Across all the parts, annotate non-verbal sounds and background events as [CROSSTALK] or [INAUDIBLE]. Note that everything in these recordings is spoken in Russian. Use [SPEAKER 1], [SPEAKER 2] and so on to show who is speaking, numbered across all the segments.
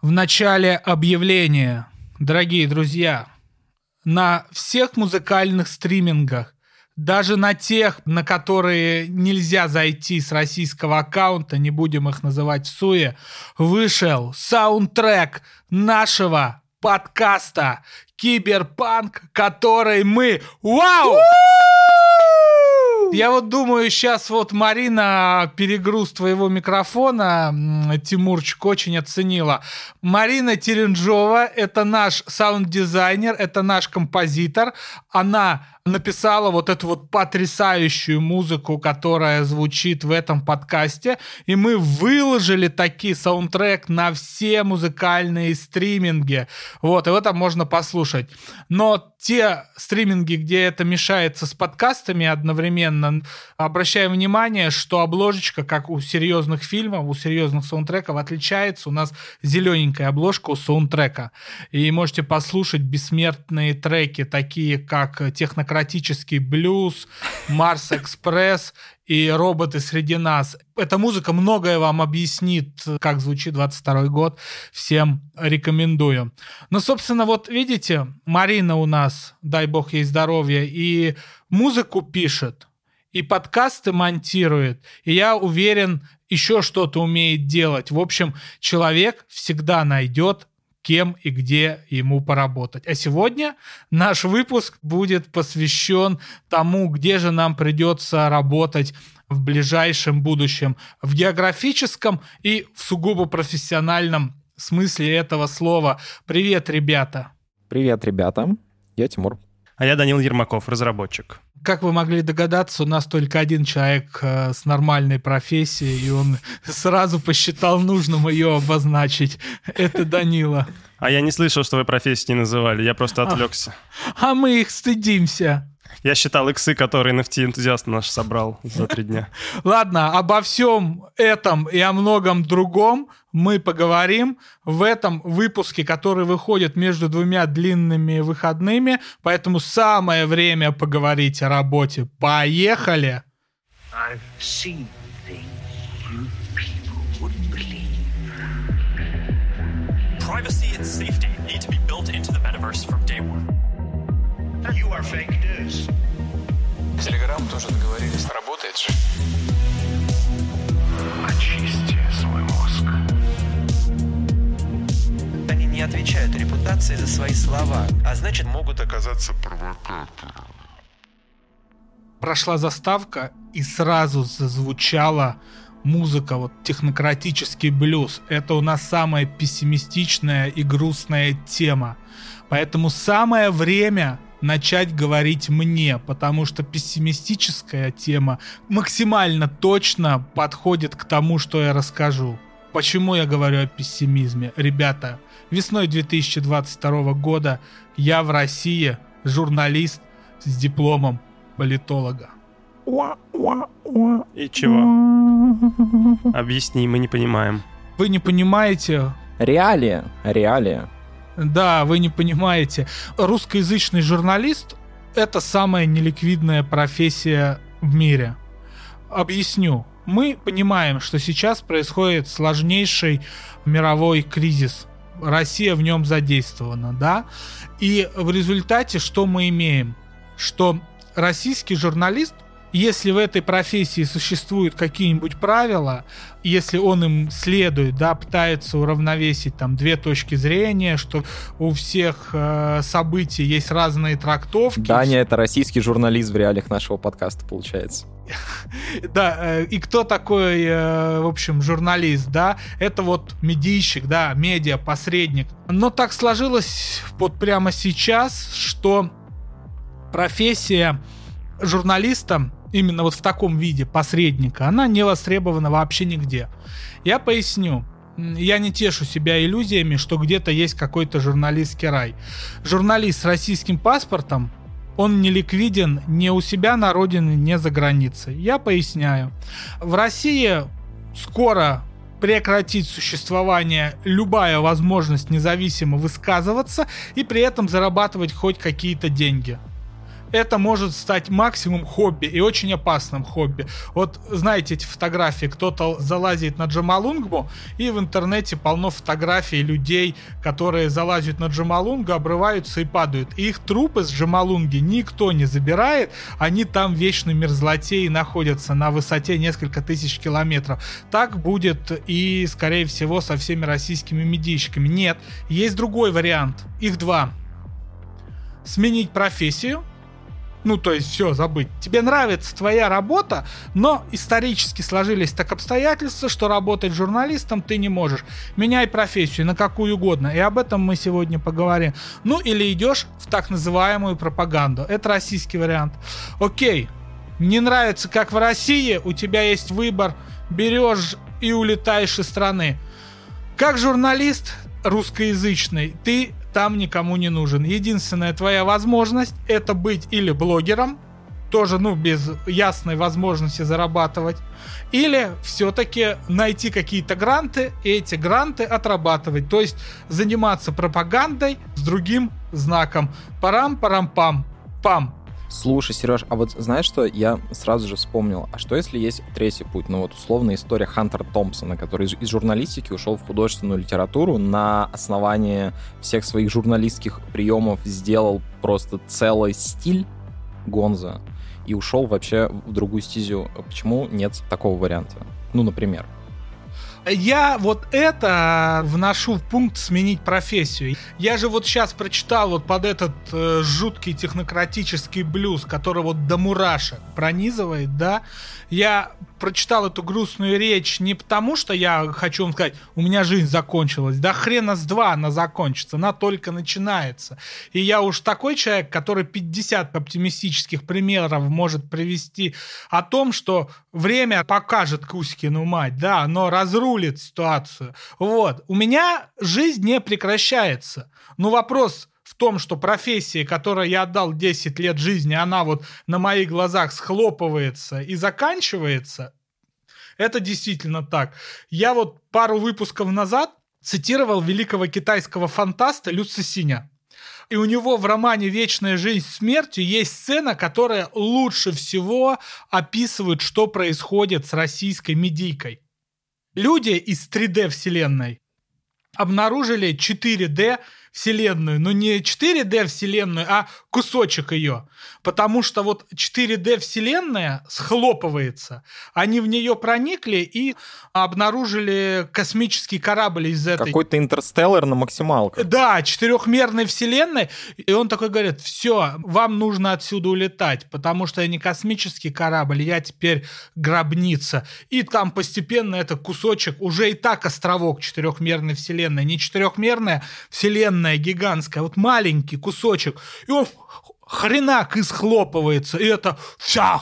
[SPEAKER 1] В начале объявления, дорогие друзья, на всех музыкальных стримингах, даже на тех, на которые нельзя зайти с российского аккаунта, не будем их называть в суе, вышел саундтрек нашего подкаста Киберпанк, который мы... Вау! Я вот думаю, сейчас вот Марина перегруз твоего микрофона, Тимурчик очень оценила. Марина Теренжова, это наш саунд-дизайнер, это наш композитор. Она написала вот эту вот потрясающую музыку, которая звучит в этом подкасте, и мы выложили такие саундтрек на все музыкальные стриминги. Вот, и это можно послушать. Но те стриминги, где это мешается с подкастами одновременно, обращаем внимание, что обложечка, как у серьезных фильмов, у серьезных саундтреков, отличается. У нас зелененькая обложка у саундтрека. И можете послушать бессмертные треки, такие как «Технократия демократический блюз, Марс Экспресс и роботы среди нас. Эта музыка многое вам объяснит, как звучит 22 год. Всем рекомендую. Ну, собственно, вот видите, Марина у нас, дай бог ей здоровья, и музыку пишет, и подкасты монтирует, и я уверен, еще что-то умеет делать. В общем, человек всегда найдет кем и где ему поработать. А сегодня наш выпуск будет посвящен тому, где же нам придется работать в ближайшем будущем, в географическом и в сугубо профессиональном смысле этого слова. Привет, ребята!
[SPEAKER 2] Привет, ребята! Я Тимур.
[SPEAKER 3] А я Данил Ермаков, разработчик.
[SPEAKER 1] Как вы могли догадаться, у нас только один человек э, с нормальной профессией, и он сразу посчитал нужным ее обозначить. Это Данила.
[SPEAKER 3] А я не слышал, что вы профессии не называли, я просто отвлекся.
[SPEAKER 1] А, а мы их стыдимся.
[SPEAKER 3] Я считал иксы, которые NFT-энтузиаст наш собрал за три дня. [LAUGHS]
[SPEAKER 1] Ладно, обо всем этом и о многом другом мы поговорим в этом выпуске, который выходит между двумя длинными выходными, поэтому самое время поговорить о работе. Поехали! I've seen Privacy and safety need to be built into the metaverse from day one. Телеграм тоже договорились. Работает же.
[SPEAKER 4] Очисти свой мозг. Они не отвечают репутации за свои слова, а значит могут оказаться провокатором.
[SPEAKER 1] Прошла заставка и сразу зазвучала музыка, вот технократический блюз. Это у нас самая пессимистичная и грустная тема. Поэтому самое время начать говорить мне, потому что пессимистическая тема максимально точно подходит к тому, что я расскажу. Почему я говорю о пессимизме? Ребята, весной 2022 года я в России журналист с дипломом политолога.
[SPEAKER 3] И чего? Объясни, мы не понимаем.
[SPEAKER 1] Вы не понимаете?
[SPEAKER 2] Реалия, реалия.
[SPEAKER 1] Да, вы не понимаете. Русскоязычный журналист — это самая неликвидная профессия в мире. Объясню. Мы понимаем, что сейчас происходит сложнейший мировой кризис. Россия в нем задействована, да? И в результате что мы имеем? Что российский журналист если в этой профессии существуют какие-нибудь правила, если он им следует, да, пытается уравновесить там две точки зрения, что у всех э, событий есть разные трактовки.
[SPEAKER 2] Даня — это российский журналист в реалиях нашего подкаста, получается. [LAUGHS]
[SPEAKER 1] Да, э, и кто такой, э, в общем, журналист, да? Это вот медийщик, да, медиа, посредник. Но так сложилось вот прямо сейчас, что профессия журналиста именно вот в таком виде посредника, она не востребована вообще нигде. Я поясню. Я не тешу себя иллюзиями, что где-то есть какой-то журналистский рай. Журналист с российским паспортом, он не ликвиден ни у себя на родине, ни за границей. Я поясняю. В России скоро прекратить существование любая возможность независимо высказываться и при этом зарабатывать хоть какие-то деньги. Это может стать максимум хобби и очень опасным хобби. Вот знаете эти фотографии, кто-то залазит на Джамалунгму, и в интернете полно фотографий людей, которые залазят на Джамалунгу, обрываются и падают. И их трупы с Джамалунги никто не забирает, они там в вечной мерзлоте и находятся на высоте несколько тысяч километров. Так будет и, скорее всего, со всеми российскими медийщиками. Нет, есть другой вариант. Их два. Сменить профессию – ну, то есть все, забыть. Тебе нравится твоя работа, но исторически сложились так обстоятельства, что работать журналистом ты не можешь. Меняй профессию на какую угодно. И об этом мы сегодня поговорим. Ну, или идешь в так называемую пропаганду. Это российский вариант. Окей, не нравится, как в России, у тебя есть выбор, берешь и улетаешь из страны. Как журналист русскоязычный, ты там никому не нужен. Единственная твоя возможность это быть или блогером, тоже, ну, без ясной возможности зарабатывать, или все-таки найти какие-то гранты и эти гранты отрабатывать, то есть заниматься пропагандой с другим знаком. Парам-парам-пам. Пам.
[SPEAKER 2] Слушай, Сереж, а вот знаешь что, я сразу же вспомнил, а что если есть третий путь? Ну вот условная история Хантера Томпсона, который из, из журналистики ушел в художественную литературу, на основании всех своих журналистских приемов сделал просто целый стиль Гонза и ушел вообще в другую стезю. Почему нет такого варианта? Ну, например.
[SPEAKER 1] Я вот это вношу в пункт сменить профессию. Я же вот сейчас прочитал вот под этот э, жуткий технократический блюз, который вот до мурашек пронизывает, да, я прочитал эту грустную речь не потому, что я хочу вам сказать, у меня жизнь закончилась. Да хрена с два она закончится, она только начинается. И я уж такой человек, который 50 оптимистических примеров может привести о том, что время покажет Кузькину мать, да, оно разрулит ситуацию. Вот. У меня жизнь не прекращается. Но вопрос в том, что профессия, которой я отдал 10 лет жизни, она вот на моих глазах схлопывается и заканчивается, это действительно так. Я вот пару выпусков назад цитировал великого китайского фантаста Лю Цисиня. И у него в романе «Вечная жизнь смертью» есть сцена, которая лучше всего описывает, что происходит с российской медийкой. Люди из 3D-вселенной обнаружили 4D вселенную, но не 4D вселенную, а кусочек ее. Потому что вот 4D вселенная схлопывается. Они в нее проникли и обнаружили космический корабль из этой...
[SPEAKER 2] Какой-то интерстеллар на максималках.
[SPEAKER 1] Да, четырехмерной вселенной. И он такой говорит, все, вам нужно отсюда улетать, потому что я не космический корабль, я теперь гробница. И там постепенно этот кусочек, уже и так островок четырехмерной вселенной, не четырехмерная вселенная, огромная, гигантская, вот маленький кусочек, и он хренак исхлопывается, и это вся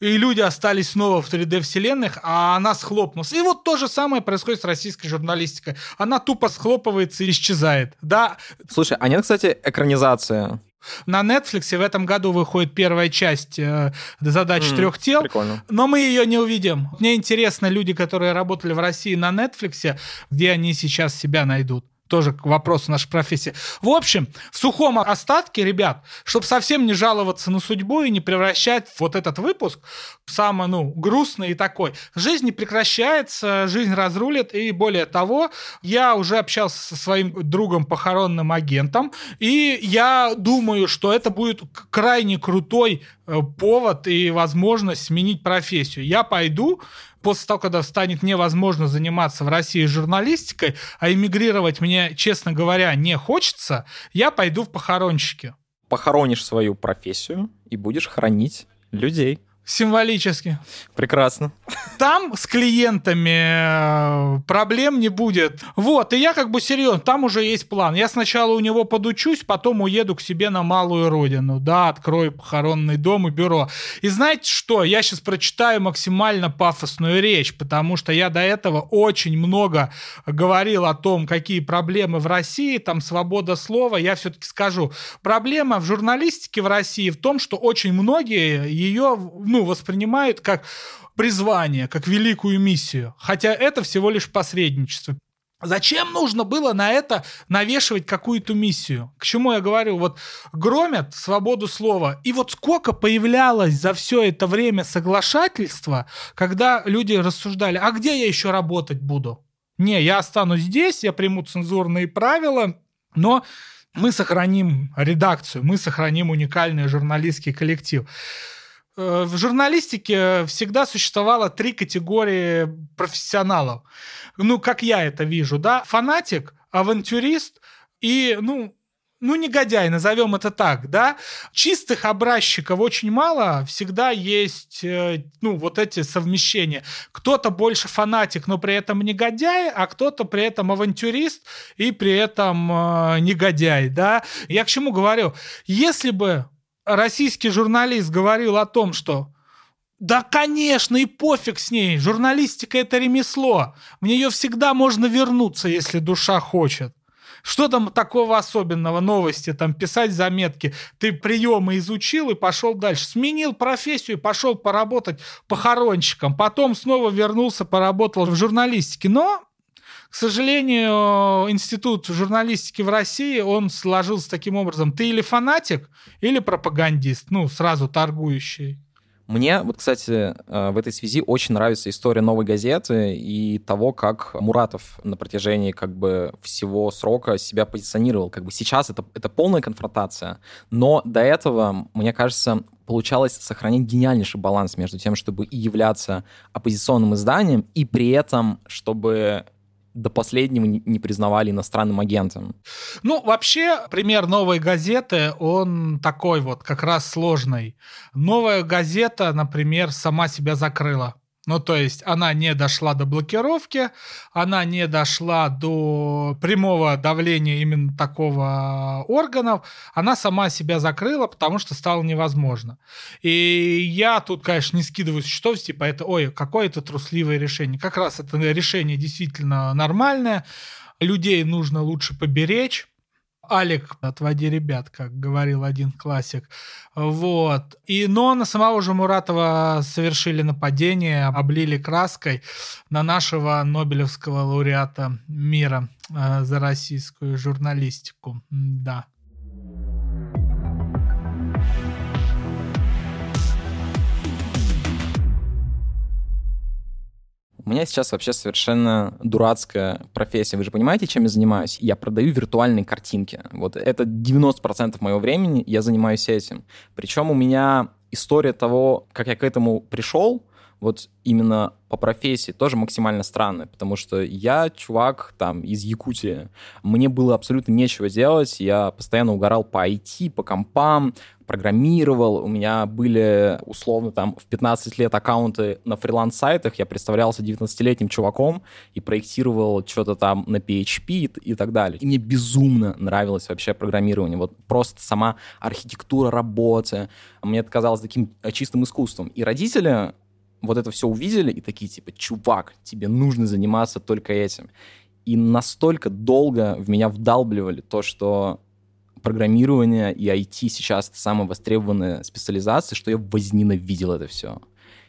[SPEAKER 1] и люди остались снова в 3D-вселенных, а она схлопнулась. И вот то же самое происходит с российской журналистикой. Она тупо схлопывается и исчезает. Да.
[SPEAKER 2] Слушай, а нет, кстати, экранизация?
[SPEAKER 1] На Netflix в этом году выходит первая часть э, задач mm, трех тел, прикольно. но мы ее не увидим. Мне интересно, люди, которые работали в России на Netflix, где они сейчас себя найдут тоже к вопросу нашей профессии. В общем, в сухом остатке, ребят, чтобы совсем не жаловаться на судьбу и не превращать вот этот выпуск в самый, ну, грустный и такой. Жизнь не прекращается, жизнь разрулит, и более того, я уже общался со своим другом похоронным агентом, и я думаю, что это будет крайне крутой э, повод и возможность сменить профессию. Я пойду после того, когда станет невозможно заниматься в России журналистикой, а эмигрировать мне, честно говоря, не хочется, я пойду в похоронщики.
[SPEAKER 2] Похоронишь свою профессию и будешь хранить людей.
[SPEAKER 1] Символически.
[SPEAKER 2] Прекрасно.
[SPEAKER 1] Там с клиентами э, проблем не будет. Вот, и я как бы серьезно, там уже есть план. Я сначала у него подучусь, потом уеду к себе на малую родину. Да, открою похоронный дом и бюро. И знаете что? Я сейчас прочитаю максимально пафосную речь, потому что я до этого очень много говорил о том, какие проблемы в России, там свобода слова. Я все-таки скажу. Проблема в журналистике в России в том, что очень многие ее ну, воспринимают как призвание, как великую миссию. Хотя это всего лишь посредничество. Зачем нужно было на это навешивать какую-то миссию? К чему я говорю? Вот громят свободу слова. И вот сколько появлялось за все это время соглашательства, когда люди рассуждали, а где я еще работать буду? Не, я останусь здесь, я приму цензурные правила, но мы сохраним редакцию, мы сохраним уникальный журналистский коллектив. Э, в журналистике всегда существовало три категории профессионалов. Ну, как я это вижу, да, фанатик, авантюрист и, ну, ну, негодяй, назовем это так, да. Чистых образчиков очень мало, всегда есть, э, ну, вот эти совмещения. Кто-то больше фанатик, но при этом негодяй, а кто-то при этом авантюрист и при этом э, негодяй, да. Я к чему говорю? Если бы российский журналист говорил о том, что да, конечно, и пофиг с ней. Журналистика — это ремесло. В нее всегда можно вернуться, если душа хочет. Что там такого особенного новости? Там писать заметки. Ты приемы изучил и пошел дальше. Сменил профессию и пошел поработать похоронщиком. Потом снова вернулся, поработал в журналистике. Но к сожалению, институт журналистики в России, он сложился таким образом. Ты или фанатик, или пропагандист, ну, сразу торгующий.
[SPEAKER 2] Мне, вот, кстати, э, в этой связи очень нравится история новой газеты и того, как Муратов на протяжении как бы всего срока себя позиционировал. Как бы сейчас это, это полная конфронтация, но до этого, мне кажется, получалось сохранить гениальнейший баланс между тем, чтобы и являться оппозиционным изданием, и при этом, чтобы до последнего не признавали иностранным агентом.
[SPEAKER 1] Ну, вообще, пример новой газеты, он такой вот, как раз сложный. Новая газета, например, сама себя закрыла. Ну, то есть она не дошла до блокировки, она не дошла до прямого давления именно такого органов, она сама себя закрыла, потому что стало невозможно. И я тут, конечно, не скидываю счетов, типа это, ой, какое это трусливое решение. Как раз это решение действительно нормальное, людей нужно лучше поберечь, Алик, отводи ребят, как говорил один классик. Вот. И, но на самого же Муратова совершили нападение, облили краской на нашего Нобелевского лауреата мира э, за российскую журналистику. Да.
[SPEAKER 2] У меня сейчас вообще совершенно дурацкая профессия. Вы же понимаете, чем я занимаюсь? Я продаю виртуальные картинки. Вот это 90% моего времени я занимаюсь этим. Причем у меня история того, как я к этому пришел, вот именно по профессии тоже максимально странно, потому что я чувак там из Якутии, мне было абсолютно нечего делать, я постоянно угорал по IT, по компам, программировал, у меня были условно там в 15 лет аккаунты на фриланс-сайтах, я представлялся 19-летним чуваком и проектировал что-то там на PHP и, и так далее. И мне безумно нравилось вообще программирование, вот просто сама архитектура работы, мне это казалось таким чистым искусством. И родители вот это все увидели и такие, типа, чувак, тебе нужно заниматься только этим. И настолько долго в меня вдалбливали то, что программирование и IT сейчас это самая востребованная специализация, что я возненавидел это все.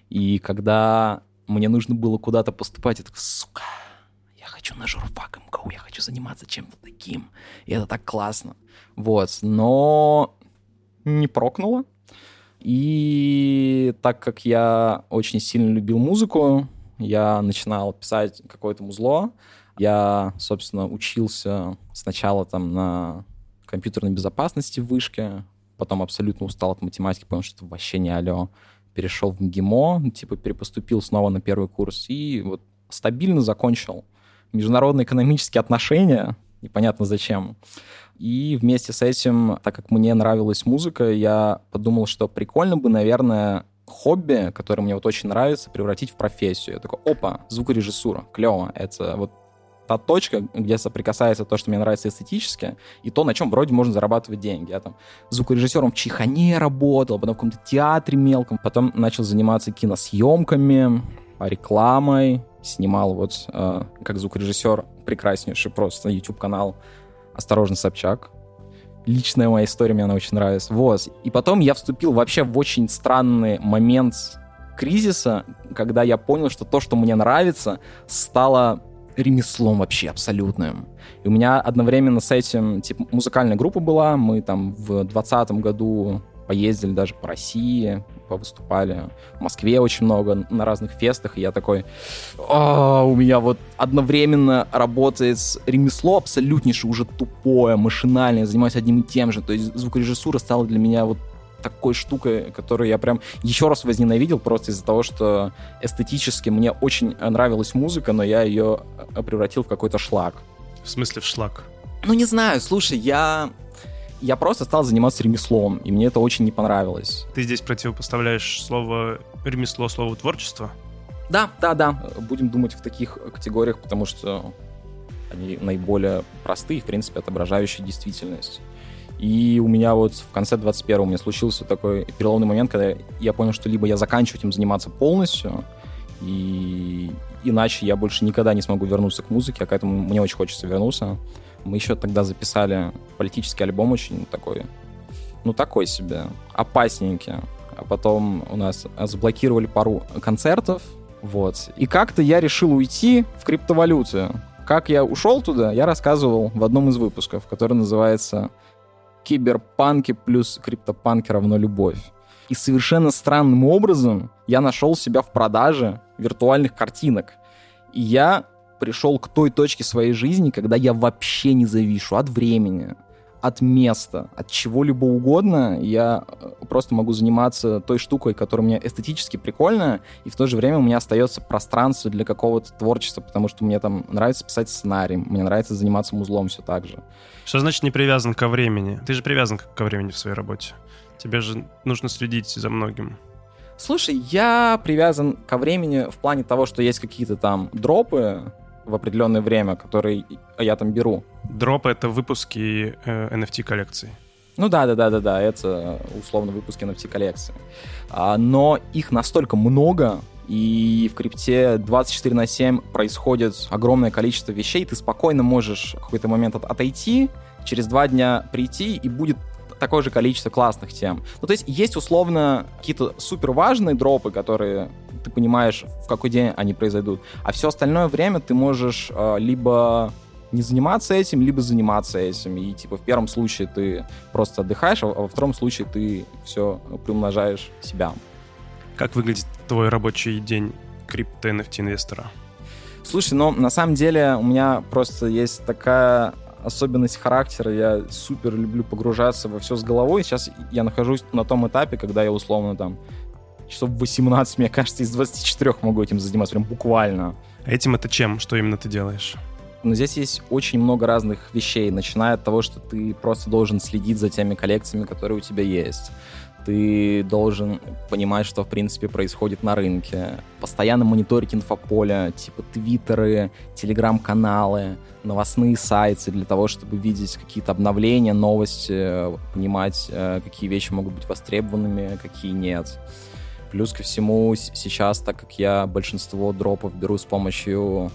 [SPEAKER 2] И когда мне нужно было куда-то поступать, я такой, сука, я хочу на журфак МГУ, я хочу заниматься чем-то таким. И это так классно. Вот, но не прокнуло. И так как я очень сильно любил музыку, я начинал писать какое-то музло. Я, собственно, учился сначала там на компьютерной безопасности в вышке, потом абсолютно устал от математики, понял, что это вообще не алло. Перешел в МГИМО, типа перепоступил снова на первый курс и вот стабильно закончил международные экономические отношения, непонятно зачем. И вместе с этим, так как мне нравилась музыка, я подумал, что прикольно бы, наверное, хобби, которое мне вот очень нравится, превратить в профессию. Я такой, опа, звукорежиссура, клево. Это вот та точка, где соприкасается то, что мне нравится эстетически, и то, на чем вроде можно зарабатывать деньги. Я там звукорежиссером в Чихане работал, потом в каком-то театре мелком, потом начал заниматься киносъемками, рекламой, снимал вот э, как звукорежиссер прекраснейший просто YouTube-канал «Осторожно, Собчак». Личная моя история, мне она очень нравится. Вот. И потом я вступил вообще в очень странный момент кризиса, когда я понял, что то, что мне нравится, стало ремеслом вообще абсолютным. И у меня одновременно с этим, типа, музыкальная группа была, мы там в двадцатом году поездили даже по России, повыступали в Москве очень много на разных фестах, и я такой, «А, у меня вот одновременно работает ремесло абсолютнейшее, уже тупое, машинальное, я занимаюсь одним и тем же, то есть звукорежиссура стала для меня вот такой штукой, которую я прям еще раз возненавидел просто из-за того, что эстетически мне очень нравилась музыка, но я ее э, превратил в какой-то шлак.
[SPEAKER 3] В смысле в шлак?
[SPEAKER 2] Ну, не знаю, слушай, я я просто стал заниматься ремеслом, и мне это очень не понравилось.
[SPEAKER 3] Ты здесь противопоставляешь слово ремесло слову творчество?
[SPEAKER 2] Да, да, да. Будем думать в таких категориях, потому что они наиболее простые, в принципе, отображающие действительность. И у меня вот в конце 21-го у меня случился такой переломный момент, когда я понял, что либо я заканчиваю этим заниматься полностью, и иначе я больше никогда не смогу вернуться к музыке, а к этому мне очень хочется вернуться. Мы еще тогда записали политический альбом очень такой, ну такой себе, опасненький. А потом у нас заблокировали пару концертов, вот. И как-то я решил уйти в криптовалюты. Как я ушел туда, я рассказывал в одном из выпусков, который называется «Киберпанки плюс криптопанки равно любовь». И совершенно странным образом я нашел себя в продаже виртуальных картинок. И я пришел к той точке своей жизни, когда я вообще не завишу от времени, от места, от чего-либо угодно. Я э, просто могу заниматься той штукой, которая мне эстетически прикольная, и в то же время у меня остается пространство для какого-то творчества, потому что мне там нравится писать сценарий, мне нравится заниматься музлом все так же.
[SPEAKER 3] Что значит не привязан ко времени? Ты же привязан ко времени в своей работе. Тебе же нужно следить за многим.
[SPEAKER 2] Слушай, я привязан ко времени в плане того, что есть какие-то там дропы, в определенное время, который я там беру.
[SPEAKER 3] Дроп — это выпуски э, NFT-коллекций.
[SPEAKER 2] Ну да, да, да, да, да, это условно выпуски NFT коллекции. А, но их настолько много, и в крипте 24 на 7 происходит огромное количество вещей, ты спокойно можешь в какой-то момент от, отойти, через два дня прийти, и будет такое же количество классных тем. Ну, то есть есть условно какие-то супер важные дропы, которые ты понимаешь, в какой день они произойдут. А все остальное время ты можешь э, либо не заниматься этим, либо заниматься этим. И типа в первом случае ты просто отдыхаешь, а во втором случае ты все приумножаешь себя.
[SPEAKER 3] Как выглядит твой рабочий день крипто NFT инвестора?
[SPEAKER 2] Слушай, ну на самом деле у меня просто есть такая особенность характера. Я супер люблю погружаться во все с головой. Сейчас я нахожусь на том этапе, когда я условно там часов 18, мне кажется, из 24 могу этим заниматься, прям буквально.
[SPEAKER 3] А этим это чем? Что именно ты делаешь?
[SPEAKER 2] Но здесь есть очень много разных вещей, начиная от того, что ты просто должен следить за теми коллекциями, которые у тебя есть. Ты должен понимать, что, в принципе, происходит на рынке. Постоянно мониторить инфополя, типа твиттеры, телеграм-каналы, новостные сайты для того, чтобы видеть какие-то обновления, новости, понимать, э, какие вещи могут быть востребованными, какие нет. Плюс ко всему сейчас, так как я большинство дропов беру с помощью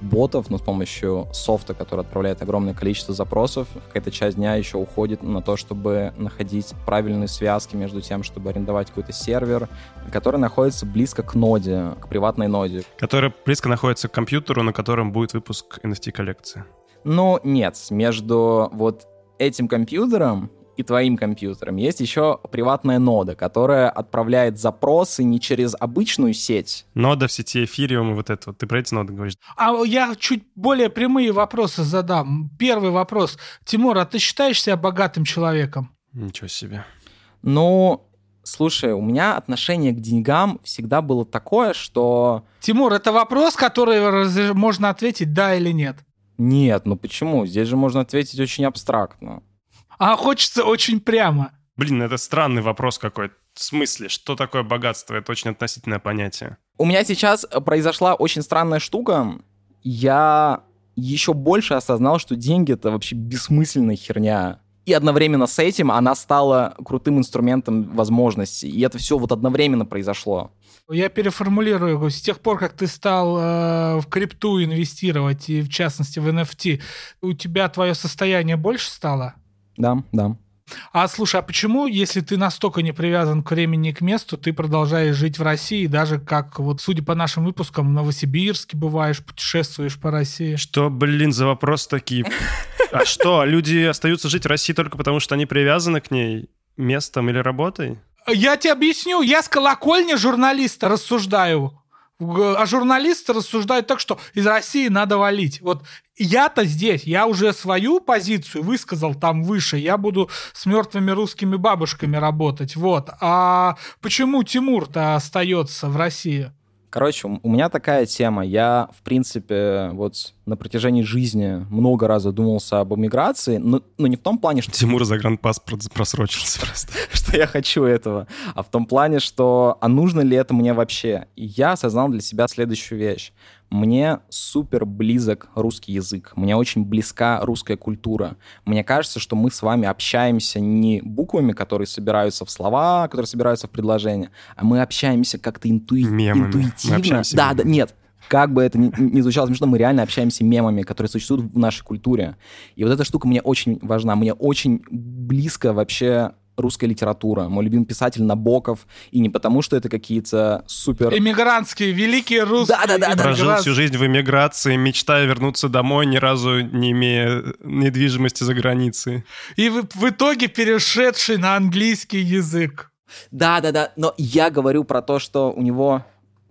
[SPEAKER 2] ботов, но с помощью софта, который отправляет огромное количество запросов, какая-то часть дня еще уходит на то, чтобы находить правильные связки между тем, чтобы арендовать какой-то сервер, который находится близко к ноде, к приватной ноде.
[SPEAKER 3] Который близко находится к компьютеру, на котором будет выпуск NFT-коллекции.
[SPEAKER 2] Ну, нет, между вот этим компьютером и твоим компьютером. Есть еще приватная нода, которая отправляет запросы не через обычную сеть.
[SPEAKER 3] Нода в сети Ethereum и вот это вот. Ты про эти ноды говоришь?
[SPEAKER 1] А я чуть более прямые вопросы задам. Первый вопрос. Тимур, а ты считаешь себя богатым человеком?
[SPEAKER 3] Ничего себе.
[SPEAKER 2] Ну, слушай, у меня отношение к деньгам всегда было такое, что...
[SPEAKER 1] Тимур, это вопрос, который можно ответить да или нет?
[SPEAKER 2] Нет, ну почему? Здесь же можно ответить очень абстрактно
[SPEAKER 1] а хочется очень прямо.
[SPEAKER 3] Блин, это странный вопрос какой-то. В смысле, что такое богатство? Это очень относительное понятие.
[SPEAKER 2] У меня сейчас произошла очень странная штука. Я еще больше осознал, что деньги — это вообще бессмысленная херня. И одновременно с этим она стала крутым инструментом возможностей. И это все вот одновременно произошло.
[SPEAKER 1] Я переформулирую. С тех пор, как ты стал э, в крипту инвестировать, и в частности в NFT, у тебя твое состояние больше стало?
[SPEAKER 2] Да, да.
[SPEAKER 1] А слушай, а почему, если ты настолько не привязан к времени и к месту, ты продолжаешь жить в России, даже как вот, судя по нашим выпускам, в Новосибирске бываешь, путешествуешь по России?
[SPEAKER 3] Что, блин, за вопрос такие? А что, люди остаются жить в России только потому, что они привязаны к ней местом или работой?
[SPEAKER 1] Я тебе объясню, я с колокольни журналиста рассуждаю. А журналисты рассуждают так, что из России надо валить. Вот я-то здесь, я уже свою позицию высказал там выше, я буду с мертвыми русскими бабушками работать, вот. А почему Тимур-то остается в России?
[SPEAKER 2] Короче, у меня такая тема. Я, в принципе, вот на протяжении жизни много раз задумался об эмиграции, но, но не в том плане, что...
[SPEAKER 3] Тимур загранпаспорт просрочился просто. [LAUGHS]
[SPEAKER 2] что я хочу этого, а в том плане, что а нужно ли это мне вообще? И я осознал для себя следующую вещь. Мне супер близок русский язык, мне очень близка русская культура. Мне кажется, что мы с вами общаемся не буквами, которые собираются в слова, которые собираются в предложения, а мы общаемся как-то интуи... интуитивно. Да, да, нет, как бы это ни, ни звучало смешно, мы реально общаемся мемами, которые существуют в нашей культуре. И вот эта штука мне очень важна. Мне очень близко вообще русская литература. Мой любимый писатель Набоков. И не потому, что это какие-то супер...
[SPEAKER 1] Эмигрантские, великие русские.
[SPEAKER 3] Да-да-да. Прожил всю жизнь в эмиграции, мечтая вернуться домой, ни разу не имея недвижимости за границей.
[SPEAKER 1] И в, в итоге перешедший на английский язык.
[SPEAKER 2] Да-да-да, но я говорю про то, что у него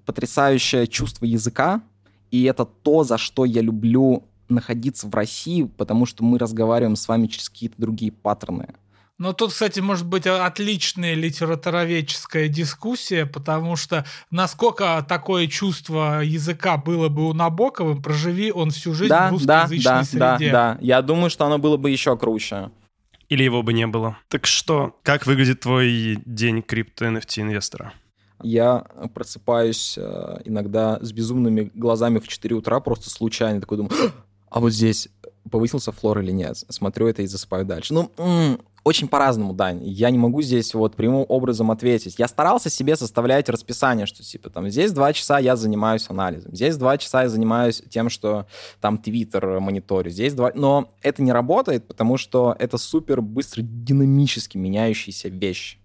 [SPEAKER 2] потрясающее чувство языка, и это то, за что я люблю находиться в России, потому что мы разговариваем с вами через какие-то другие паттерны.
[SPEAKER 1] Но тут, кстати, может быть отличная литературоведческая дискуссия, потому что насколько такое чувство языка было бы у Набокова, проживи он всю жизнь да, в русскоязычной
[SPEAKER 2] да, да,
[SPEAKER 1] среде.
[SPEAKER 2] Да, да, я думаю, что оно было бы еще круче.
[SPEAKER 3] Или его бы не было. Так что, как выглядит твой день крипто-NFT инвестора?
[SPEAKER 2] Я просыпаюсь э, иногда с безумными глазами в 4 утра, просто случайно такой думаю, а вот здесь повысился флор или нет? Смотрю это и засыпаю дальше. Ну, очень по-разному, Дань. Я не могу здесь вот прямым образом ответить. Я старался себе составлять расписание, что типа там здесь два часа я занимаюсь анализом, здесь два часа я занимаюсь тем, что там твиттер мониторю, здесь два... Но это не работает, потому что это супер быстро динамически меняющаяся вещь.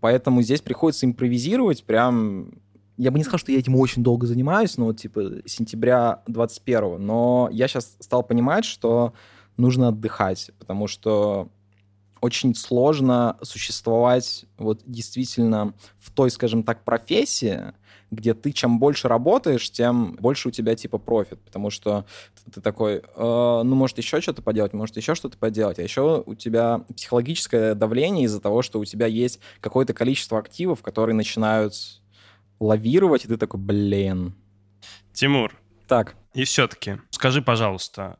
[SPEAKER 2] Поэтому здесь приходится импровизировать прям я бы не сказал, что я этим очень долго занимаюсь, но вот типа сентября 21 но я сейчас стал понимать, что нужно отдыхать, потому что очень сложно существовать вот действительно в той, скажем так, профессии, где ты чем больше работаешь, тем больше у тебя типа профит, потому что ты такой, э, ну, может, еще что-то поделать, может, еще что-то поделать, а еще у тебя психологическое давление из-за того, что у тебя есть какое-то количество активов, которые начинают лавировать, и ты такой, блин.
[SPEAKER 3] Тимур.
[SPEAKER 2] Так.
[SPEAKER 3] И все-таки, скажи, пожалуйста,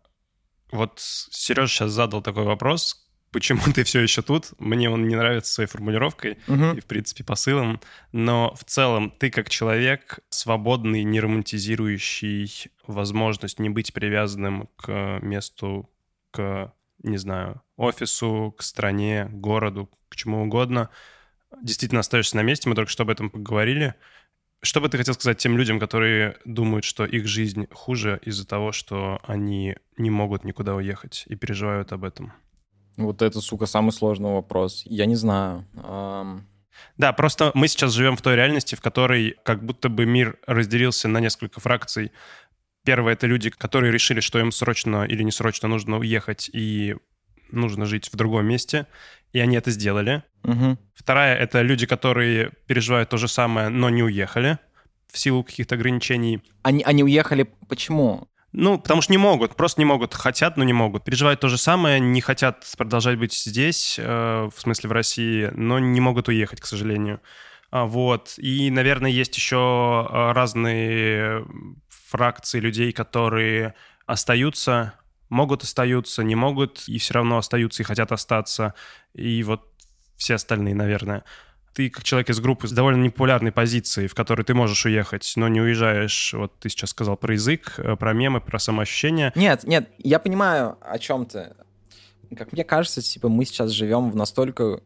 [SPEAKER 3] вот Сережа сейчас задал такой вопрос, почему ты все еще тут. Мне он не нравится своей формулировкой угу. и, в принципе, посылом. Но в целом ты как человек свободный, не романтизирующий возможность не быть привязанным к месту, к, не знаю, офису, к стране, городу, к чему угодно, действительно остаешься на месте. Мы только что об этом поговорили. Что бы ты хотел сказать тем людям, которые думают, что их жизнь хуже из-за того, что они не могут никуда уехать и переживают об этом?
[SPEAKER 2] Вот это, сука, самый сложный вопрос. Я не знаю.
[SPEAKER 3] Да, просто мы сейчас живем в той реальности, в которой как будто бы мир разделился на несколько фракций. Первое — это люди, которые решили, что им срочно или не срочно нужно уехать и нужно жить в другом месте, и они это сделали.
[SPEAKER 2] Угу.
[SPEAKER 3] Вторая — это люди, которые переживают то же самое, но не уехали в силу каких-то ограничений.
[SPEAKER 2] Они, они уехали почему?
[SPEAKER 3] Ну, потому что не могут, просто не могут. Хотят, но не могут. Переживают то же самое, не хотят продолжать быть здесь, э, в смысле в России, но не могут уехать, к сожалению. А, вот. И, наверное, есть еще э, разные фракции людей, которые остаются, могут остаются, не могут, и все равно остаются и хотят остаться. И вот все остальные, наверное ты как человек из группы с довольно непопулярной позицией, в которой ты можешь уехать, но не уезжаешь, вот ты сейчас сказал про язык, э, про мемы, про самоощущение.
[SPEAKER 2] Нет, нет, я понимаю, о чем ты. Как мне кажется, типа мы сейчас живем в настолько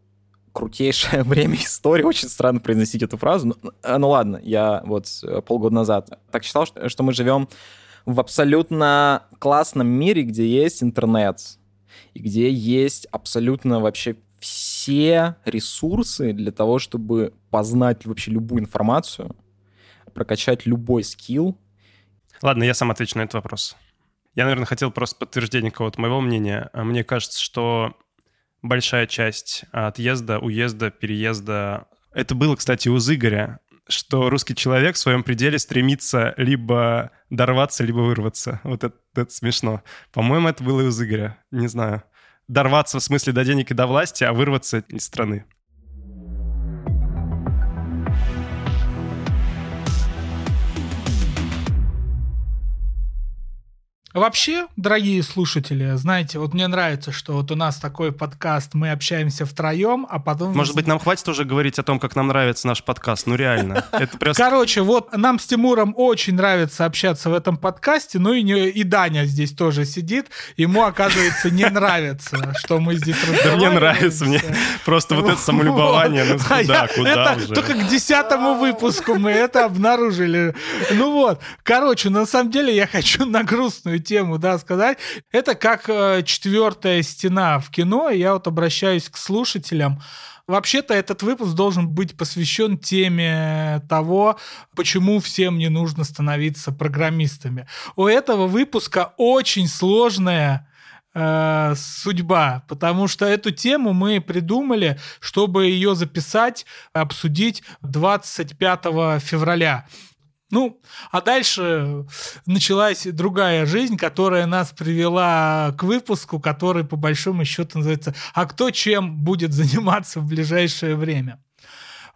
[SPEAKER 2] крутейшее [LAUGHS] время истории. Очень странно произносить эту фразу. Э, ну ладно, я вот э, полгода назад так считал, что, что мы живем в абсолютно классном мире, где есть интернет, и где есть абсолютно вообще все ресурсы для того, чтобы познать вообще любую информацию, прокачать любой скилл.
[SPEAKER 3] Ладно, я сам отвечу на этот вопрос. Я, наверное, хотел просто подтверждение какого-то моего мнения. А мне кажется, что большая часть отъезда, уезда, переезда... Это было, кстати, у Игоря, что русский человек в своем пределе стремится либо дорваться, либо вырваться. Вот это, это смешно. По-моему, это было и у Игоря. Не знаю. Дорваться в смысле до денег и до власти, а вырваться из страны.
[SPEAKER 1] Вообще, дорогие слушатели, знаете, вот мне нравится, что вот у нас такой подкаст, мы общаемся втроем, а потом...
[SPEAKER 3] Может быть, нам хватит уже говорить о том, как нам нравится наш подкаст? Ну, реально. Это [LAUGHS]
[SPEAKER 1] просто... Короче, вот нам с Тимуром очень нравится общаться в этом подкасте, ну и, не... и Даня здесь тоже сидит, ему, оказывается, не нравится, что мы здесь
[SPEAKER 3] Да мне нравится, мне просто вот это самолюбование, ну а куда, куда
[SPEAKER 1] уже? Только к десятому выпуску мы это обнаружили. Ну вот, короче, на самом деле я хочу на грустную тему, да, сказать. Это как э, четвертая стена в кино. Я вот обращаюсь к слушателям. Вообще-то этот выпуск должен быть посвящен теме того, почему всем не нужно становиться программистами. У этого выпуска очень сложная э, судьба, потому что эту тему мы придумали, чтобы ее записать, обсудить 25 февраля. Ну, а дальше началась другая жизнь, которая нас привела к выпуску, который по большому счету называется «А кто чем будет заниматься в ближайшее время?».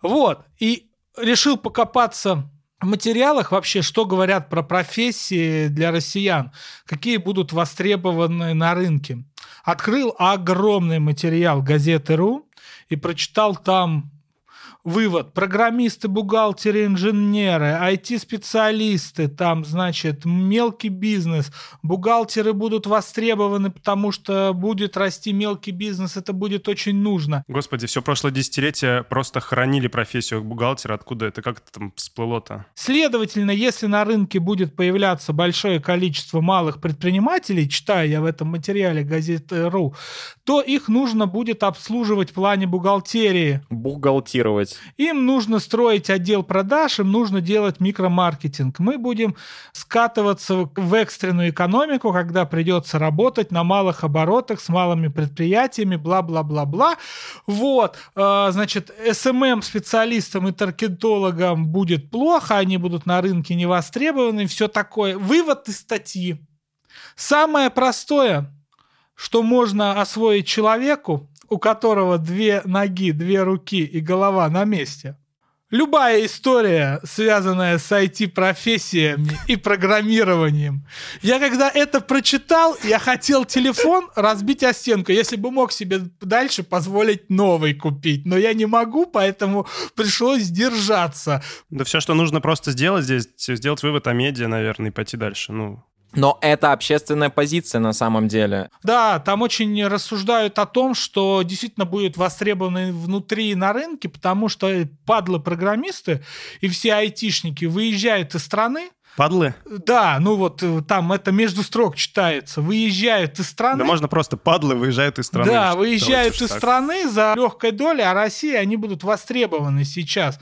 [SPEAKER 1] Вот, и решил покопаться в материалах вообще, что говорят про профессии для россиян, какие будут востребованы на рынке. Открыл огромный материал газеты «Ру» и прочитал там вывод. Программисты, бухгалтеры, инженеры, IT-специалисты, там, значит, мелкий бизнес. Бухгалтеры будут востребованы, потому что будет расти мелкий бизнес, это будет очень нужно.
[SPEAKER 3] Господи, все прошлое десятилетие просто хранили профессию бухгалтера. Откуда это? Как это там всплыло-то?
[SPEAKER 1] Следовательно, если на рынке будет появляться большое количество малых предпринимателей, читая я в этом материале газеты РУ, то их нужно будет обслуживать в плане бухгалтерии.
[SPEAKER 2] Бухгалтировать делать?
[SPEAKER 1] Им нужно строить отдел продаж, им нужно делать микромаркетинг. Мы будем скатываться в экстренную экономику, когда придется работать на малых оборотах с малыми предприятиями, бла-бла-бла-бла. Вот, а, значит, SMM-специалистам и таргетологам будет плохо, они будут на рынке не востребованы, все такое. Вывод из статьи. Самое простое, что можно освоить человеку, у которого две ноги, две руки и голова на месте. Любая история, связанная с IT-профессиями и программированием. Я когда это прочитал, я хотел телефон разбить о стенку, если бы мог себе дальше позволить новый купить. Но я не могу, поэтому пришлось держаться.
[SPEAKER 3] Да все, что нужно просто сделать здесь, сделать вывод о медиа, наверное, и пойти дальше. Ну,
[SPEAKER 2] но это общественная позиция на самом деле.
[SPEAKER 1] Да, там очень рассуждают о том, что действительно будет востребованы внутри на рынке, потому что падлы-программисты и все айтишники выезжают из страны,
[SPEAKER 3] Падлы?
[SPEAKER 1] Да, ну вот э, там это между строк читается. Выезжают из страны.
[SPEAKER 3] Да можно просто падлы выезжают из страны.
[SPEAKER 1] Да, выезжают из так. страны за легкой долей, а России они будут востребованы сейчас.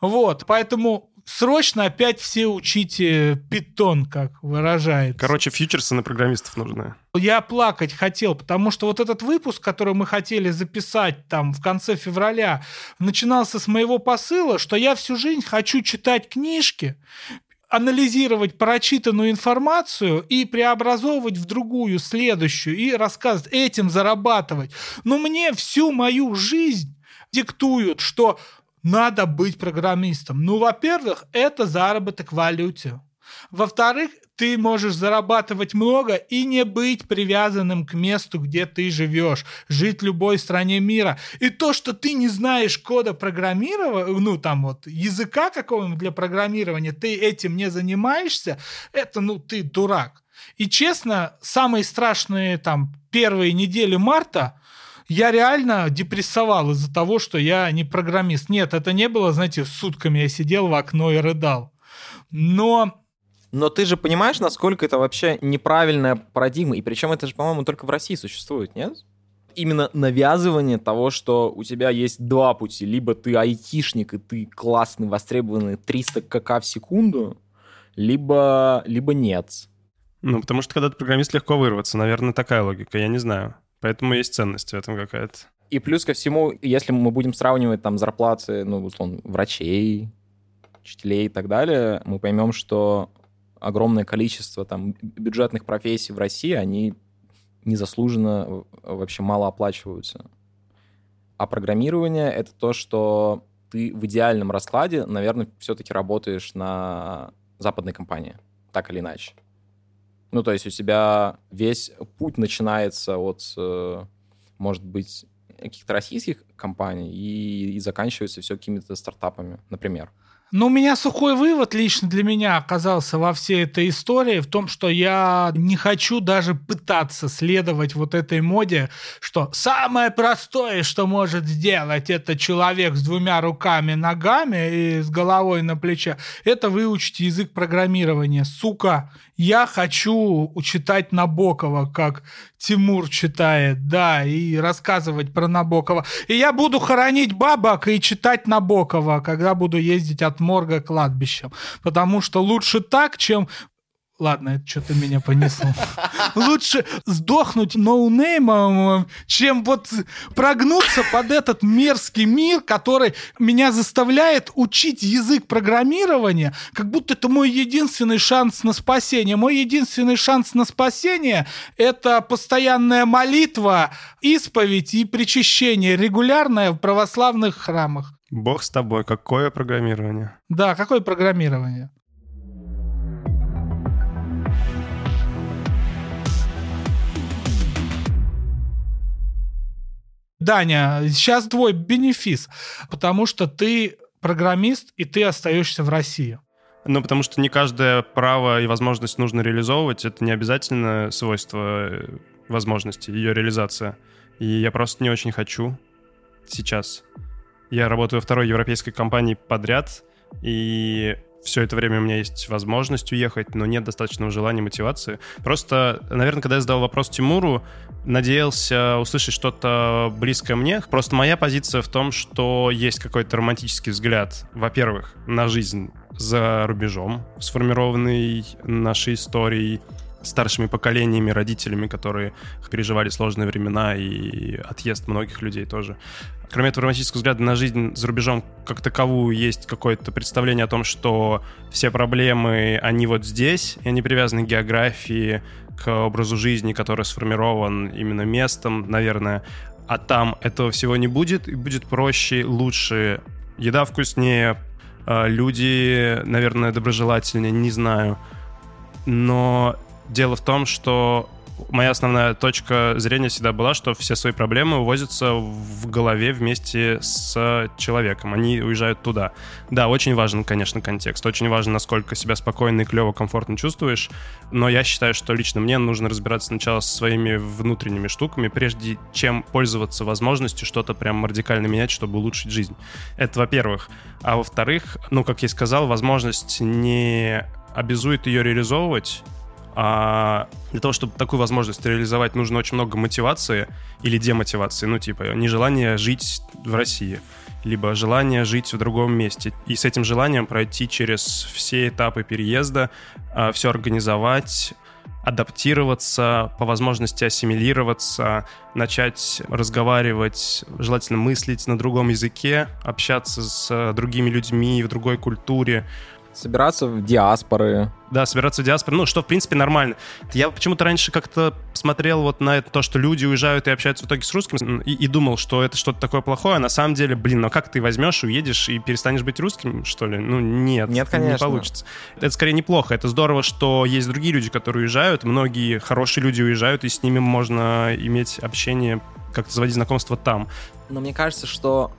[SPEAKER 1] Вот, поэтому срочно опять все учите питон, как выражается.
[SPEAKER 3] Короче, фьючерсы на программистов нужны.
[SPEAKER 1] Я плакать хотел, потому что вот этот выпуск, который мы хотели записать там в конце февраля, начинался с моего посыла, что я всю жизнь хочу читать книжки, анализировать прочитанную информацию и преобразовывать в другую, следующую, и рассказывать, этим зарабатывать. Но мне всю мою жизнь диктуют, что надо быть программистом? Ну, во-первых, это заработок в валюте. Во-вторых, ты можешь зарабатывать много и не быть привязанным к месту, где ты живешь, жить в любой стране мира. И то, что ты не знаешь кода программирования, ну там вот языка какого-нибудь для программирования, ты этим не занимаешься, это ну ты дурак. И честно, самые страшные там первые недели марта я реально депрессовал из-за того, что я не программист. Нет, это не было, знаете, сутками я сидел в окно и рыдал. Но
[SPEAKER 2] но ты же понимаешь, насколько это вообще неправильная парадигма, и причем это же, по-моему, только в России существует, нет? именно навязывание того, что у тебя есть два пути. Либо ты айтишник, и ты классный, востребованный 300 кк в секунду, либо, либо нет.
[SPEAKER 3] Ну, потому что когда ты программист, легко вырваться. Наверное, такая логика, я не знаю. Поэтому есть ценность в этом какая-то.
[SPEAKER 2] И плюс ко всему, если мы будем сравнивать там зарплаты, ну, условно, врачей, учителей и так далее, мы поймем, что огромное количество там бюджетных профессий в России, они незаслуженно вообще мало оплачиваются. А программирование — это то, что ты в идеальном раскладе, наверное, все-таки работаешь на западной компании, так или иначе. Ну, то есть у тебя весь путь начинается от, э, может быть, каких-то российских компаний и, и заканчивается все какими-то стартапами, например.
[SPEAKER 1] Ну, у меня сухой вывод лично для меня оказался во всей этой истории в том, что я не хочу даже пытаться следовать вот этой моде, что самое простое, что может сделать этот человек с двумя руками, ногами и с головой на плече, это выучить язык программирования. Сука, я хочу читать Набокова, как Тимур читает, да, и рассказывать про Набокова. И я буду хоронить бабок и читать Набокова, когда буду ездить от морга к кладбищам. Потому что лучше так, чем Ладно, это что-то меня понесло. Лучше сдохнуть ноунеймом, чем вот прогнуться под этот мерзкий мир, который меня заставляет учить язык программирования, как будто это мой единственный шанс на спасение. Мой единственный шанс на спасение — это постоянная молитва, исповедь и причащение, регулярное в православных храмах.
[SPEAKER 3] Бог с тобой. Какое программирование?
[SPEAKER 1] Да, какое программирование? Даня, сейчас твой бенефис, потому что ты программист, и ты остаешься в России.
[SPEAKER 3] Ну, потому что не каждое право и возможность нужно реализовывать. Это не обязательно свойство э, возможности, ее реализация. И я просто не очень хочу сейчас. Я работаю во второй европейской компании подряд, и все это время у меня есть возможность уехать, но нет достаточного желания, мотивации. Просто, наверное, когда я задал вопрос Тимуру, надеялся услышать что-то близкое мне. Просто моя позиция в том, что есть какой-то романтический взгляд, во-первых, на жизнь за рубежом, сформированный нашей историей, старшими поколениями, родителями, которые переживали сложные времена и отъезд многих людей тоже. Кроме этого романтического взгляда на жизнь за рубежом как таковую есть какое-то представление о том, что все проблемы, они вот здесь, и они привязаны к географии, к образу жизни, который сформирован именно местом, наверное, а там этого всего не будет, и будет проще, лучше, еда вкуснее, а, люди, наверное, доброжелательнее, не знаю. Но дело в том, что моя основная точка зрения всегда была, что все свои проблемы увозятся в голове вместе с человеком. Они уезжают туда. Да, очень важен, конечно, контекст. Очень важно, насколько себя спокойно и клево, комфортно чувствуешь. Но я считаю, что лично мне нужно разбираться сначала со своими внутренними штуками, прежде чем пользоваться возможностью что-то прям радикально менять, чтобы улучшить жизнь. Это во-первых. А во-вторых, ну, как я и сказал, возможность не обязует ее реализовывать, а для того, чтобы такую возможность реализовать, нужно очень много мотивации или демотивации. Ну, типа, нежелание жить в России, либо желание жить в другом месте. И с этим желанием пройти через все этапы переезда, а, все организовать, адаптироваться, по возможности ассимилироваться, начать разговаривать, желательно мыслить на другом языке, общаться с другими людьми в другой культуре,
[SPEAKER 2] собираться в диаспоры.
[SPEAKER 3] Да, собираться в диаспоры, ну, что, в принципе, нормально. Я почему-то раньше как-то смотрел вот на это, то, что люди уезжают и общаются в итоге с русским, и, и думал, что это что-то такое плохое, а на самом деле, блин, ну как ты возьмешь, уедешь и перестанешь быть русским, что ли? Ну, нет.
[SPEAKER 2] Нет, конечно.
[SPEAKER 3] Не получится. Это скорее неплохо. Это здорово, что есть другие люди, которые уезжают, многие хорошие люди уезжают, и с ними можно иметь общение, как-то заводить знакомство там.
[SPEAKER 2] Но мне кажется, что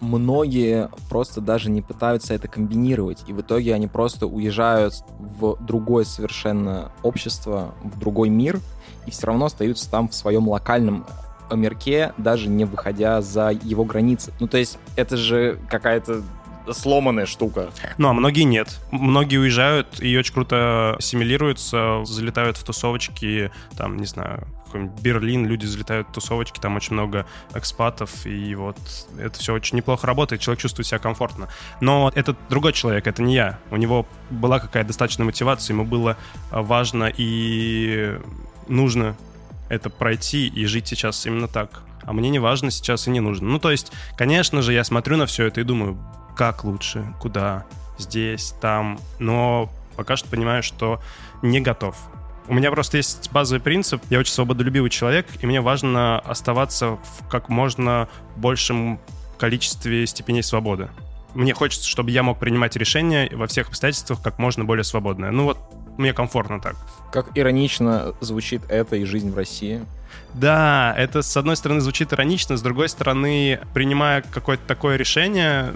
[SPEAKER 2] многие просто даже не пытаются это комбинировать, и в итоге они просто уезжают в другое совершенно общество, в другой мир, и все равно остаются там в своем локальном мирке, даже не выходя за его границы. Ну, то есть это же какая-то сломанная штука.
[SPEAKER 3] Ну, а многие нет. Многие уезжают и очень круто ассимилируются, залетают в тусовочки, там, не знаю, какой-нибудь Берлин, люди взлетают тусовочки, там очень много экспатов, и вот это все очень неплохо работает, человек чувствует себя комфортно. Но это другой человек, это не я. У него была какая-то достаточная мотивация, ему было важно и нужно это пройти и жить сейчас именно так. А мне не важно сейчас и не нужно. Ну, то есть, конечно же, я смотрю на все это и думаю, как лучше, куда, здесь, там. Но пока что понимаю, что не готов. У меня просто есть базовый принцип. Я очень свободолюбивый человек, и мне важно оставаться в как можно большем количестве степеней свободы. Мне хочется, чтобы я мог принимать решения во всех обстоятельствах как можно более свободно. Ну вот мне комфортно так.
[SPEAKER 2] Как иронично звучит это и жизнь в России.
[SPEAKER 3] Да, это с одной стороны звучит иронично, с другой стороны, принимая какое-то такое решение,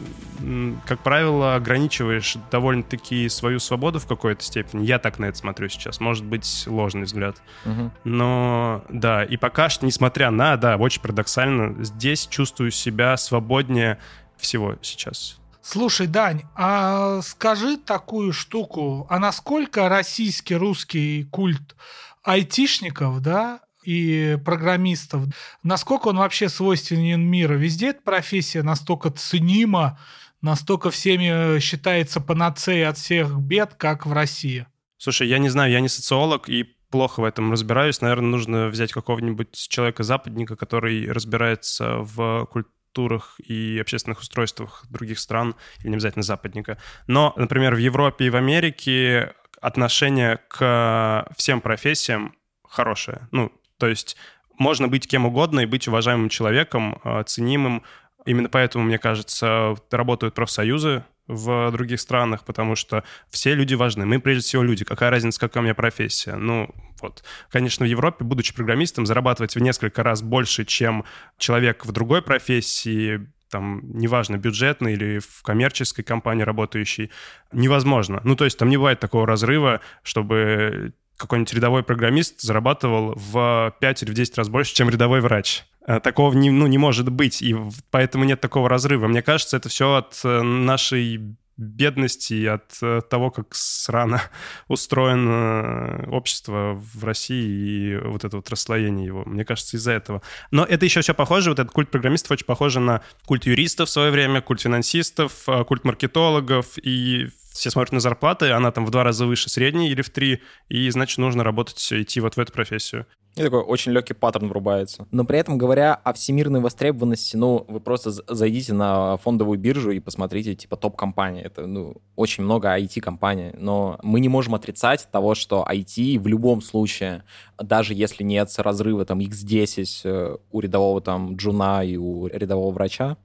[SPEAKER 3] как правило, ограничиваешь довольно-таки свою свободу в какой-то степени. Я так на это смотрю сейчас. Может быть, ложный взгляд. Угу. Но да, и пока что, несмотря на, да, очень парадоксально, здесь чувствую себя свободнее всего сейчас.
[SPEAKER 1] Слушай, Дань, а скажи такую штуку, а насколько российский русский культ айтишников, да, и программистов, насколько он вообще свойственен миру? Везде эта профессия настолько ценима, настолько всеми считается панацеей от всех бед, как в России?
[SPEAKER 3] Слушай, я не знаю, я не социолог и плохо в этом разбираюсь. Наверное, нужно взять какого-нибудь человека-западника, который разбирается в культуре структурах и общественных устройствах других стран, или не обязательно западника. Но, например, в Европе и в Америке отношение к всем профессиям хорошее. Ну, то есть можно быть кем угодно и быть уважаемым человеком, э, ценимым. Именно поэтому, мне кажется, работают профсоюзы в других странах, потому что все люди важны. Мы, прежде всего, люди. Какая разница, какая у меня профессия? Ну, вот. Конечно, в Европе, будучи программистом, зарабатывать в несколько раз больше, чем человек в другой профессии, там, неважно, бюджетный или в коммерческой компании работающий, невозможно. Ну, то есть там не бывает такого разрыва, чтобы какой-нибудь рядовой программист зарабатывал в 5 или в 10 раз больше, чем рядовой врач. Э, такого не, ну, не может быть, и поэтому нет такого разрыва. Мне кажется, это все от э, нашей бедности, от э, того, как срано [LAUGHS] устроено общество в России и вот это вот расслоение его. Мне кажется, из-за этого. Но это еще все похоже, вот этот культ программистов очень похоже на культ юристов в свое время, культ финансистов, культ маркетологов, и все смотрят на зарплаты, она там в два раза выше средней или в три, и, значит, нужно работать, идти вот в эту профессию.
[SPEAKER 2] И такой очень легкий паттерн врубается. Но при этом, говоря о всемирной востребованности, ну, вы просто зайдите на фондовую биржу и посмотрите, типа, топ-компании. Это, ну, очень много IT-компаний. Но мы не можем отрицать того, что IT в любом случае, даже если нет разрыва там X10 э, у рядового там джуна и у рядового врача,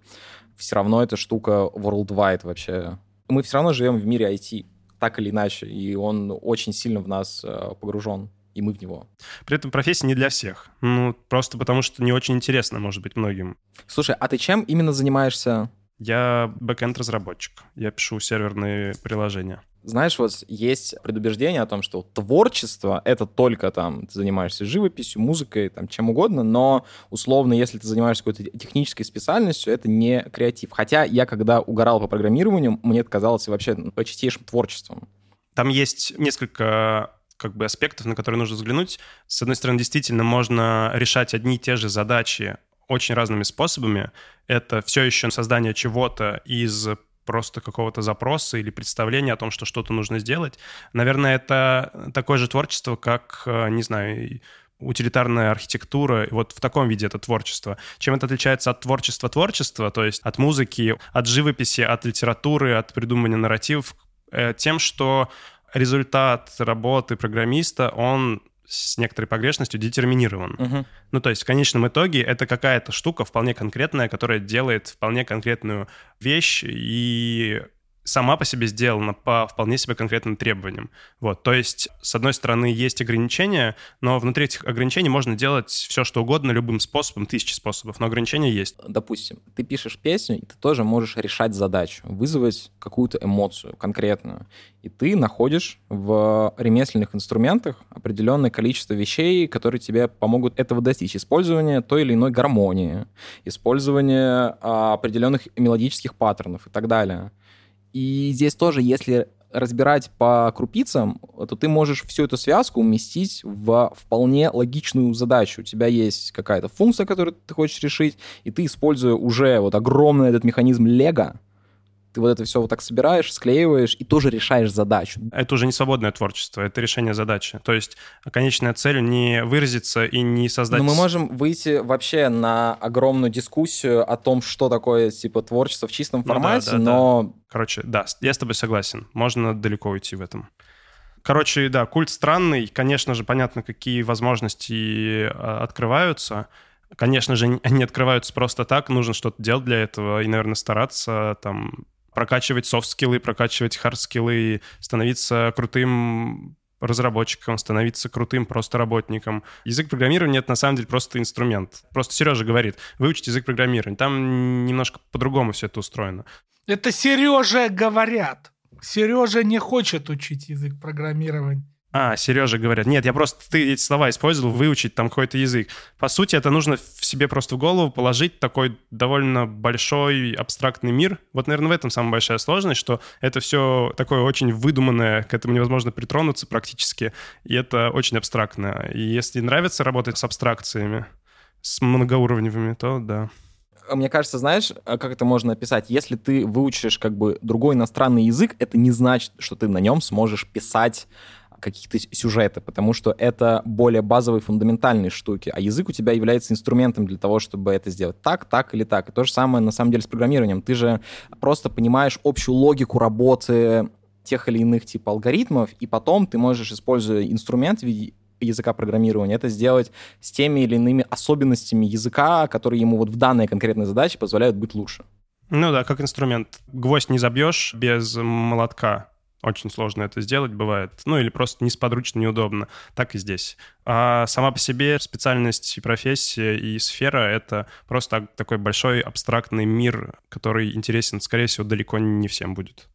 [SPEAKER 2] все равно эта штука worldwide вообще. Мы все равно живем в мире IT, так или иначе, и он очень сильно в нас э, погружен и мы в него.
[SPEAKER 3] При этом профессия не для всех. Ну, просто потому что не очень интересно, может быть, многим.
[SPEAKER 2] Слушай, а ты чем именно занимаешься?
[SPEAKER 3] Я бэкэнд-разработчик. Я пишу серверные приложения.
[SPEAKER 2] Знаешь, вот есть предубеждение о том, что творчество — это только там ты занимаешься живописью, музыкой, там чем угодно, но условно, если ты занимаешься какой-то технической специальностью, это не креатив. Хотя я, когда угорал по программированию, мне это казалось вообще чистейшим творчеством.
[SPEAKER 3] Там есть несколько как бы аспектов, на которые нужно взглянуть. С одной стороны, действительно можно решать одни и те же задачи очень разными способами. Это все еще создание чего-то из просто какого-то запроса или представления о том, что что-то нужно сделать. Наверное, это такое же творчество, как, э, не знаю, утилитарная архитектура, вот в таком виде это творчество. Чем это отличается от творчества творчества, то есть от музыки, от живописи, от литературы, от придумывания нарративов, э, тем, что результат работы программиста, он с некоторой погрешностью детерминирован. Uh-huh. Ну, то есть в конечном итоге это какая-то штука вполне конкретная, которая делает вполне конкретную вещь, и сама по себе сделана по вполне себе конкретным требованиям. Вот, то есть, с одной стороны, есть ограничения, но внутри этих ограничений можно делать все, что угодно, любым способом, тысячи способов, но ограничения есть.
[SPEAKER 2] Допустим, ты пишешь песню, и ты тоже можешь решать задачу, вызвать какую-то эмоцию конкретную. И ты находишь в ремесленных инструментах определенное количество вещей, которые тебе помогут этого достичь. Использование той или иной гармонии, использование а, определенных мелодических паттернов и так далее. И здесь тоже, если разбирать по крупицам, то ты можешь всю эту связку уместить в вполне логичную задачу. У тебя есть какая-то функция, которую ты хочешь решить, и ты, используя уже вот огромный этот механизм Лего, ты вот это все вот так собираешь, склеиваешь и тоже решаешь задачу.
[SPEAKER 3] Это уже не свободное творчество, это решение задачи. То есть конечная цель не выразиться и не создать...
[SPEAKER 2] Но мы можем выйти вообще на огромную дискуссию о том, что такое типа творчество в чистом формате, ну, да, да, но...
[SPEAKER 3] Да. Короче, да, я с тобой согласен. Можно далеко уйти в этом. Короче, да, культ странный. Конечно же, понятно, какие возможности а, открываются. Конечно же, они открываются просто так, нужно что-то делать для этого и, наверное, стараться там прокачивать софт-скиллы, прокачивать хард-скиллы, становиться крутым разработчиком, становиться крутым просто работником. Язык программирования — это на самом деле просто инструмент. Просто Сережа говорит, выучить язык программирования. Там немножко по-другому все это устроено.
[SPEAKER 1] Это Сережа говорят. Сережа не хочет учить язык программирования.
[SPEAKER 3] А, Сережа говорят. Нет, я просто ты эти слова использовал, выучить там какой-то язык. По сути, это нужно в себе просто в голову положить такой довольно большой абстрактный мир. Вот, наверное, в этом самая большая сложность, что это все такое очень выдуманное, к этому невозможно притронуться практически, и это очень абстрактно. И если нравится работать с абстракциями, с многоуровневыми, то да.
[SPEAKER 2] Мне кажется, знаешь, как это можно описать? Если ты выучишь как бы другой иностранный язык, это не значит, что ты на нем сможешь писать каких-то сюжеты, потому что это более базовые, фундаментальные штуки, а язык у тебя является инструментом для того, чтобы это сделать так, так или так. И то же самое, на самом деле, с программированием. Ты же просто понимаешь общую логику работы тех или иных типа алгоритмов, и потом ты можешь, используя инструмент в виде языка программирования, это сделать с теми или иными особенностями языка, которые ему вот в данной конкретной задаче позволяют быть лучше.
[SPEAKER 3] Ну да, как инструмент. Гвоздь не забьешь без молотка. Очень сложно это сделать бывает. Ну, или просто несподручно, неудобно. Так и здесь. А сама по себе специальность и профессия и сфера — это просто такой большой абстрактный мир, который интересен, скорее всего, далеко не всем будет.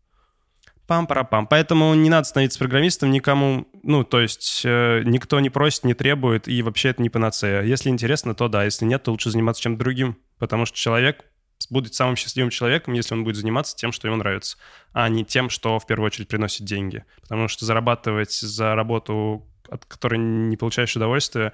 [SPEAKER 3] Пам-парапам. Поэтому не надо становиться программистом никому, ну, то есть э, никто не просит, не требует, и вообще это не панацея. Если интересно, то да, если нет, то лучше заниматься чем-то другим, потому что человек будет самым счастливым человеком, если он будет заниматься тем, что ему нравится, а не тем, что в первую очередь приносит деньги. Потому что зарабатывать за работу, от которой не получаешь удовольствия,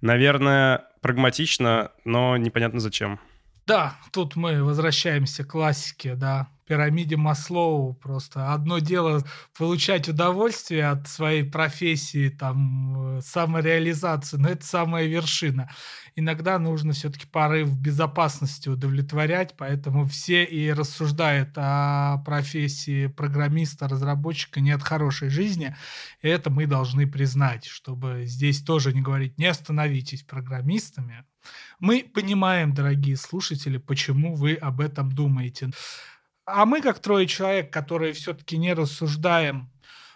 [SPEAKER 3] наверное, прагматично, но непонятно зачем.
[SPEAKER 1] Да, тут мы возвращаемся к классике, да пирамиде Маслоу. Просто одно дело получать удовольствие от своей профессии, там, э, самореализации, но это самая вершина. Иногда нужно все-таки порыв безопасности удовлетворять, поэтому все и рассуждают о профессии программиста, разработчика не от хорошей жизни. И это мы должны признать, чтобы здесь тоже не говорить «не остановитесь программистами». Мы понимаем, дорогие слушатели, почему вы об этом думаете. А мы, как трое человек, которые все-таки не рассуждаем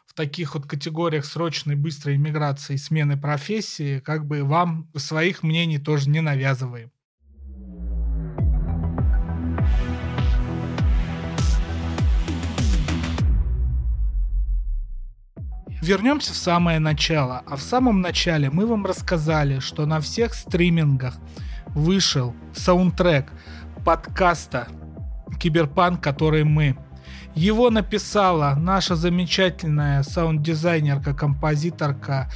[SPEAKER 1] в таких вот категориях срочной, быстрой иммиграции, смены профессии, как бы вам своих мнений тоже не навязываем. Вернемся в самое начало. А в самом начале мы вам рассказали, что на всех стримингах вышел саундтрек подкаста киберпанк, который мы. Его написала наша замечательная саунд-дизайнерка, композиторка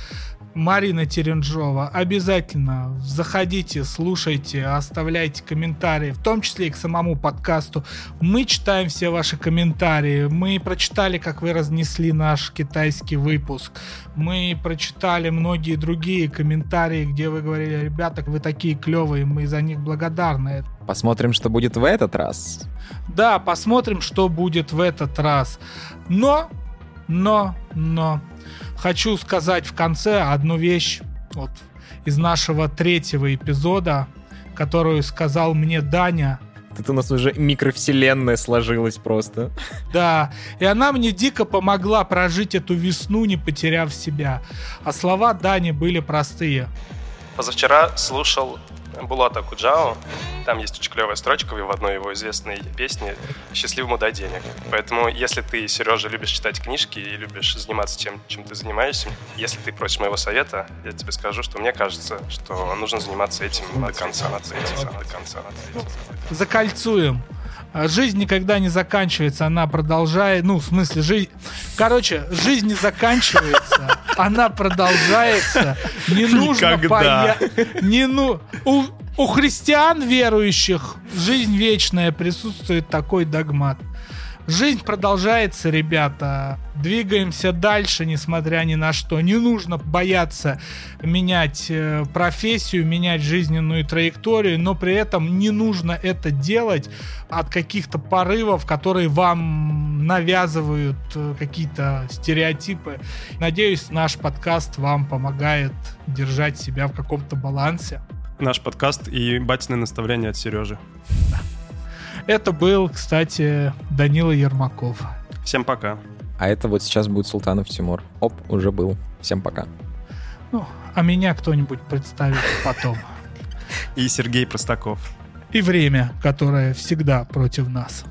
[SPEAKER 1] Марина Теренжова. Обязательно заходите, слушайте, оставляйте комментарии, в том числе и к самому подкасту. Мы читаем все ваши комментарии. Мы прочитали, как вы разнесли наш китайский выпуск. Мы прочитали многие другие комментарии, где вы говорили, ребята, вы такие клевые, мы за них благодарны.
[SPEAKER 2] Посмотрим, что будет в этот раз.
[SPEAKER 1] Да, посмотрим, что будет в этот раз. Но, но, но, Хочу сказать в конце одну вещь вот, из нашего третьего эпизода, которую сказал мне Даня.
[SPEAKER 2] Тут у нас уже микровселенная сложилась просто.
[SPEAKER 1] Да, и она мне дико помогла прожить эту весну, не потеряв себя. А слова Дани были простые.
[SPEAKER 3] Позавчера слушал Булата Куджао. Там есть очень клевая строчка в одной его известной песне «Счастливому дай денег». Поэтому, если ты, Сережа, любишь читать книжки и любишь заниматься тем, чем ты занимаешься, если ты просишь моего совета, я тебе скажу, что мне кажется, что нужно заниматься этим до конца. До конца.
[SPEAKER 1] Закольцуем. А жизнь никогда не заканчивается, она продолжает, ну, в смысле, жизнь... Короче, жизнь не заканчивается, она продолжается. Не нужно боя... Не ну... У, у христиан верующих жизнь вечная присутствует такой догмат. Жизнь продолжается, ребята. Двигаемся дальше, несмотря ни на что. Не нужно бояться менять э, профессию, менять жизненную траекторию, но при этом не нужно это делать от каких-то порывов, которые вам навязывают э, какие-то стереотипы. Надеюсь, наш подкаст вам помогает держать себя в каком-то балансе.
[SPEAKER 3] Наш подкаст и батины наставления от Сережи.
[SPEAKER 1] Это был, кстати, Данила Ермаков.
[SPEAKER 3] Всем пока.
[SPEAKER 2] А это вот сейчас будет Султанов Тимур. Оп, уже был. Всем пока.
[SPEAKER 1] Ну, а меня кто-нибудь представит потом.
[SPEAKER 3] И Сергей Простаков.
[SPEAKER 1] И время, которое всегда против нас.